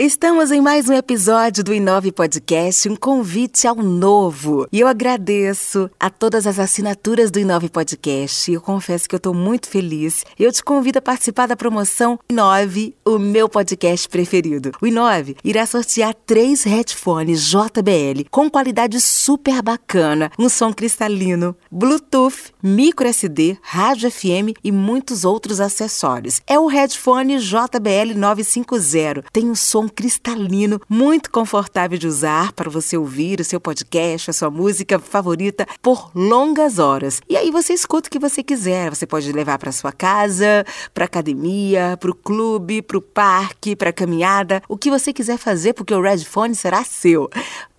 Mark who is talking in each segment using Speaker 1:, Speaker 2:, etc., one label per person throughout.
Speaker 1: Estamos em mais um episódio do Inove Podcast, um convite ao novo. E eu agradeço a todas as assinaturas do Inove Podcast. Eu confesso que eu estou muito feliz. Eu te convido a participar da promoção Inove, o meu podcast preferido. O Inove irá sortear três headphones JBL com qualidade super bacana, um som cristalino, Bluetooth, micro SD, rádio FM e muitos outros acessórios. É o headphone JBL 950. Tem um som cristalino, muito confortável de usar para você ouvir o seu podcast, a sua música favorita por longas horas. E aí você escuta o que você quiser. Você pode levar para sua casa, para academia, para o clube, para o parque, para caminhada, o que você quiser fazer, porque o Redphone será seu.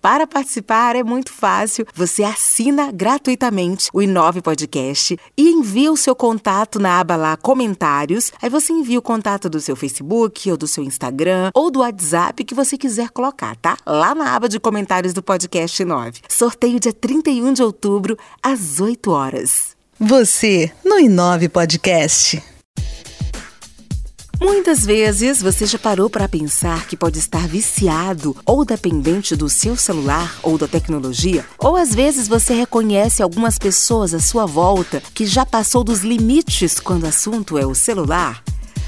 Speaker 1: Para participar é muito fácil. Você assina gratuitamente o Inove Podcast e envia o seu contato na aba lá Comentários. Aí você envia o contato do seu Facebook ou do seu Instagram ou do WhatsApp que você quiser colocar, tá? Lá na aba de comentários do Podcast 9. Sorteio dia 31 de outubro, às 8 horas.
Speaker 2: Você no Inove Podcast.
Speaker 1: Muitas vezes você já parou para pensar que pode estar viciado ou dependente do seu celular ou da tecnologia? Ou às vezes você reconhece algumas pessoas à sua volta que já passou dos limites quando o assunto é o celular?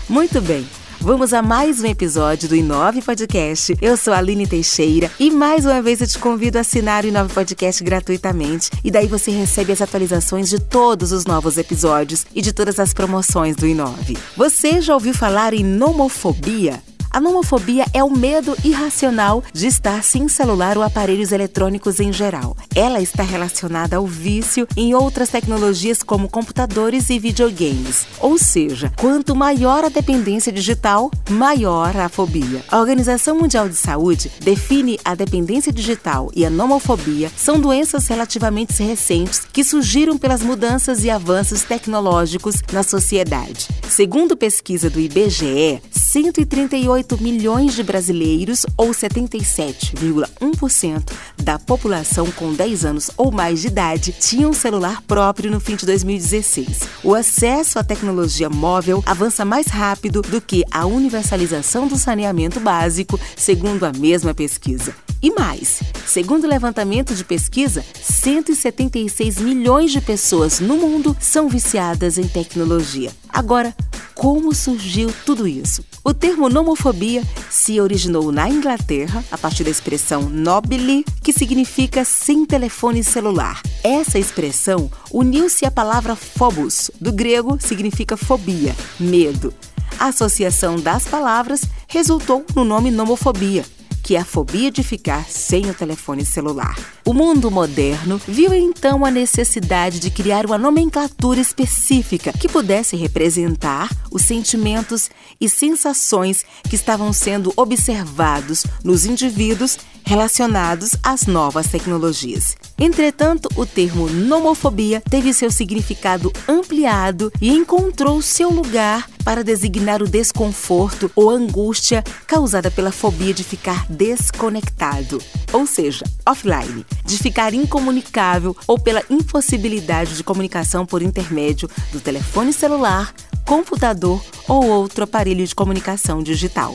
Speaker 1: Muito bem. Vamos a mais um episódio do Inove Podcast. Eu sou a Aline Teixeira e mais uma vez eu te convido a assinar o Inove Podcast gratuitamente e daí você recebe as atualizações de todos os novos episódios e de todas as promoções do Inove. Você já ouviu falar em nomofobia? A nomofobia é o medo irracional de estar sem celular ou aparelhos eletrônicos em geral. Ela está relacionada ao vício em outras tecnologias como computadores e videogames. Ou seja, quanto maior a dependência digital, maior a fobia. A Organização Mundial de Saúde define a dependência digital e a nomofobia são doenças relativamente recentes que surgiram pelas mudanças e avanços tecnológicos na sociedade. Segundo pesquisa do IBGE, 138 8 milhões de brasileiros, ou 77,1% da população com 10 anos ou mais de idade, tinham celular próprio no fim de 2016. O acesso à tecnologia móvel avança mais rápido do que a universalização do saneamento básico, segundo a mesma pesquisa. E mais, segundo o levantamento de pesquisa, 176 milhões de pessoas no mundo são viciadas em tecnologia. Agora, como surgiu tudo isso? O termo nomofobia se originou na Inglaterra a partir da expressão nobile, que significa sem telefone celular. Essa expressão uniu-se à palavra phobos, do grego significa fobia, medo. A associação das palavras resultou no nome nomofobia que é a fobia de ficar sem o telefone celular. O mundo moderno viu então a necessidade de criar uma nomenclatura específica que pudesse representar os sentimentos e sensações que estavam sendo observados nos indivíduos relacionados às novas tecnologias. Entretanto, o termo nomofobia teve seu significado ampliado e encontrou seu lugar para designar o desconforto ou angústia causada pela fobia de ficar desconectado, ou seja, offline, de ficar incomunicável ou pela impossibilidade de comunicação por intermédio do telefone celular, computador ou outro aparelho de comunicação digital.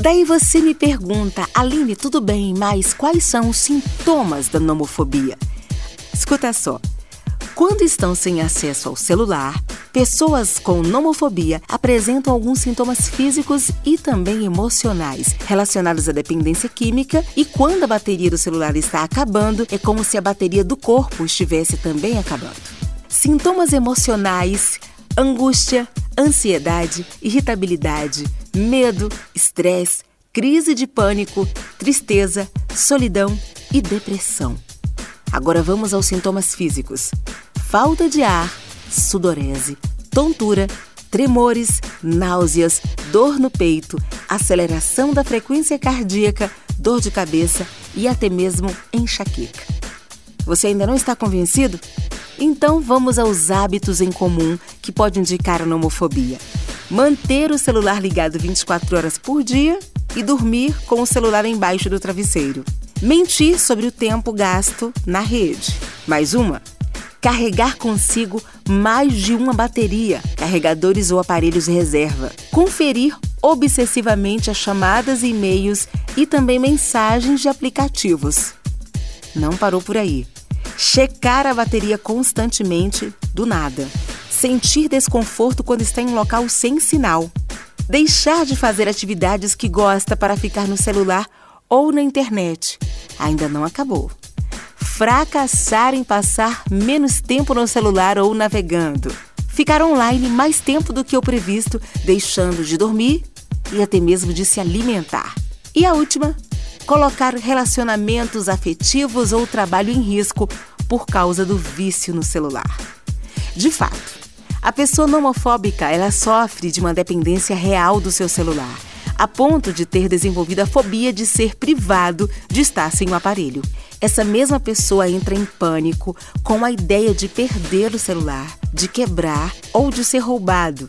Speaker 1: Daí você me pergunta, Aline, tudo bem, mas quais são os sintomas da nomofobia? Escuta só. Quando estão sem acesso ao celular, pessoas com nomofobia apresentam alguns sintomas físicos e também emocionais relacionados à dependência química e quando a bateria do celular está acabando, é como se a bateria do corpo estivesse também acabando. Sintomas emocionais, angústia, ansiedade, irritabilidade, medo, estresse, crise de pânico, tristeza, solidão e depressão. Agora vamos aos sintomas físicos: falta de ar, sudorese, tontura, tremores, náuseas, dor no peito, aceleração da frequência cardíaca, dor de cabeça e até mesmo enxaqueca. Você ainda não está convencido? Então vamos aos hábitos em comum que podem indicar a nomofobia manter o celular ligado 24 horas por dia e dormir com o celular embaixo do travesseiro. Mentir sobre o tempo gasto na rede. Mais uma. Carregar consigo mais de uma bateria, carregadores ou aparelhos reserva. Conferir obsessivamente a chamadas e e-mails e também mensagens de aplicativos. Não parou por aí. Checar a bateria constantemente, do nada. Sentir desconforto quando está em um local sem sinal. Deixar de fazer atividades que gosta para ficar no celular ou na internet. Ainda não acabou. Fracassar em passar menos tempo no celular ou navegando. Ficar online mais tempo do que o previsto, deixando de dormir e até mesmo de se alimentar. E a última, colocar relacionamentos afetivos ou trabalho em risco por causa do vício no celular. De fato, a pessoa nomofóbica ela sofre de uma dependência real do seu celular, a ponto de ter desenvolvido a fobia de ser privado de estar sem o aparelho. Essa mesma pessoa entra em pânico com a ideia de perder o celular, de quebrar ou de ser roubado.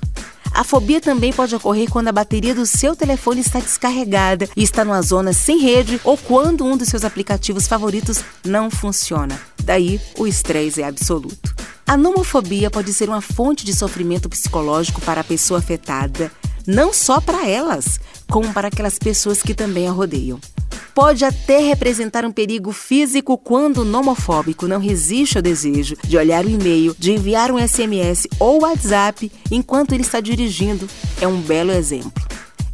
Speaker 1: A fobia também pode ocorrer quando a bateria do seu telefone está descarregada e está numa zona sem rede ou quando um dos seus aplicativos favoritos não funciona. Daí, o estresse é absoluto. A nomofobia pode ser uma fonte de sofrimento psicológico para a pessoa afetada, não só para elas, como para aquelas pessoas que também a rodeiam pode até representar um perigo físico quando o nomofóbico não resiste ao desejo de olhar o e-mail, de enviar um SMS ou WhatsApp enquanto ele está dirigindo. É um belo exemplo.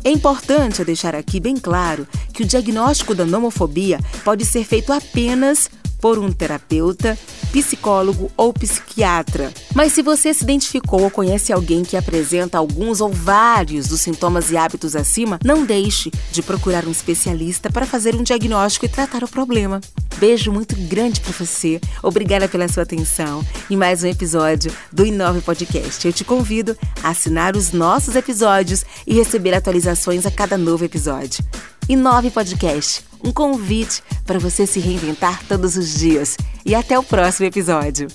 Speaker 1: É importante deixar aqui bem claro que o diagnóstico da nomofobia pode ser feito apenas por um terapeuta, psicólogo ou psiquiatra. Mas se você se identificou ou conhece alguém que apresenta alguns ou vários dos sintomas e hábitos acima, não deixe de procurar um especialista para fazer um diagnóstico e tratar o problema. Beijo muito grande para você. Obrigada pela sua atenção em mais um episódio do Inove Podcast. Eu te convido a assinar os nossos episódios e receber atualizações a cada novo episódio. Inove Podcast um convite para você se reinventar todos os dias. E até o próximo episódio.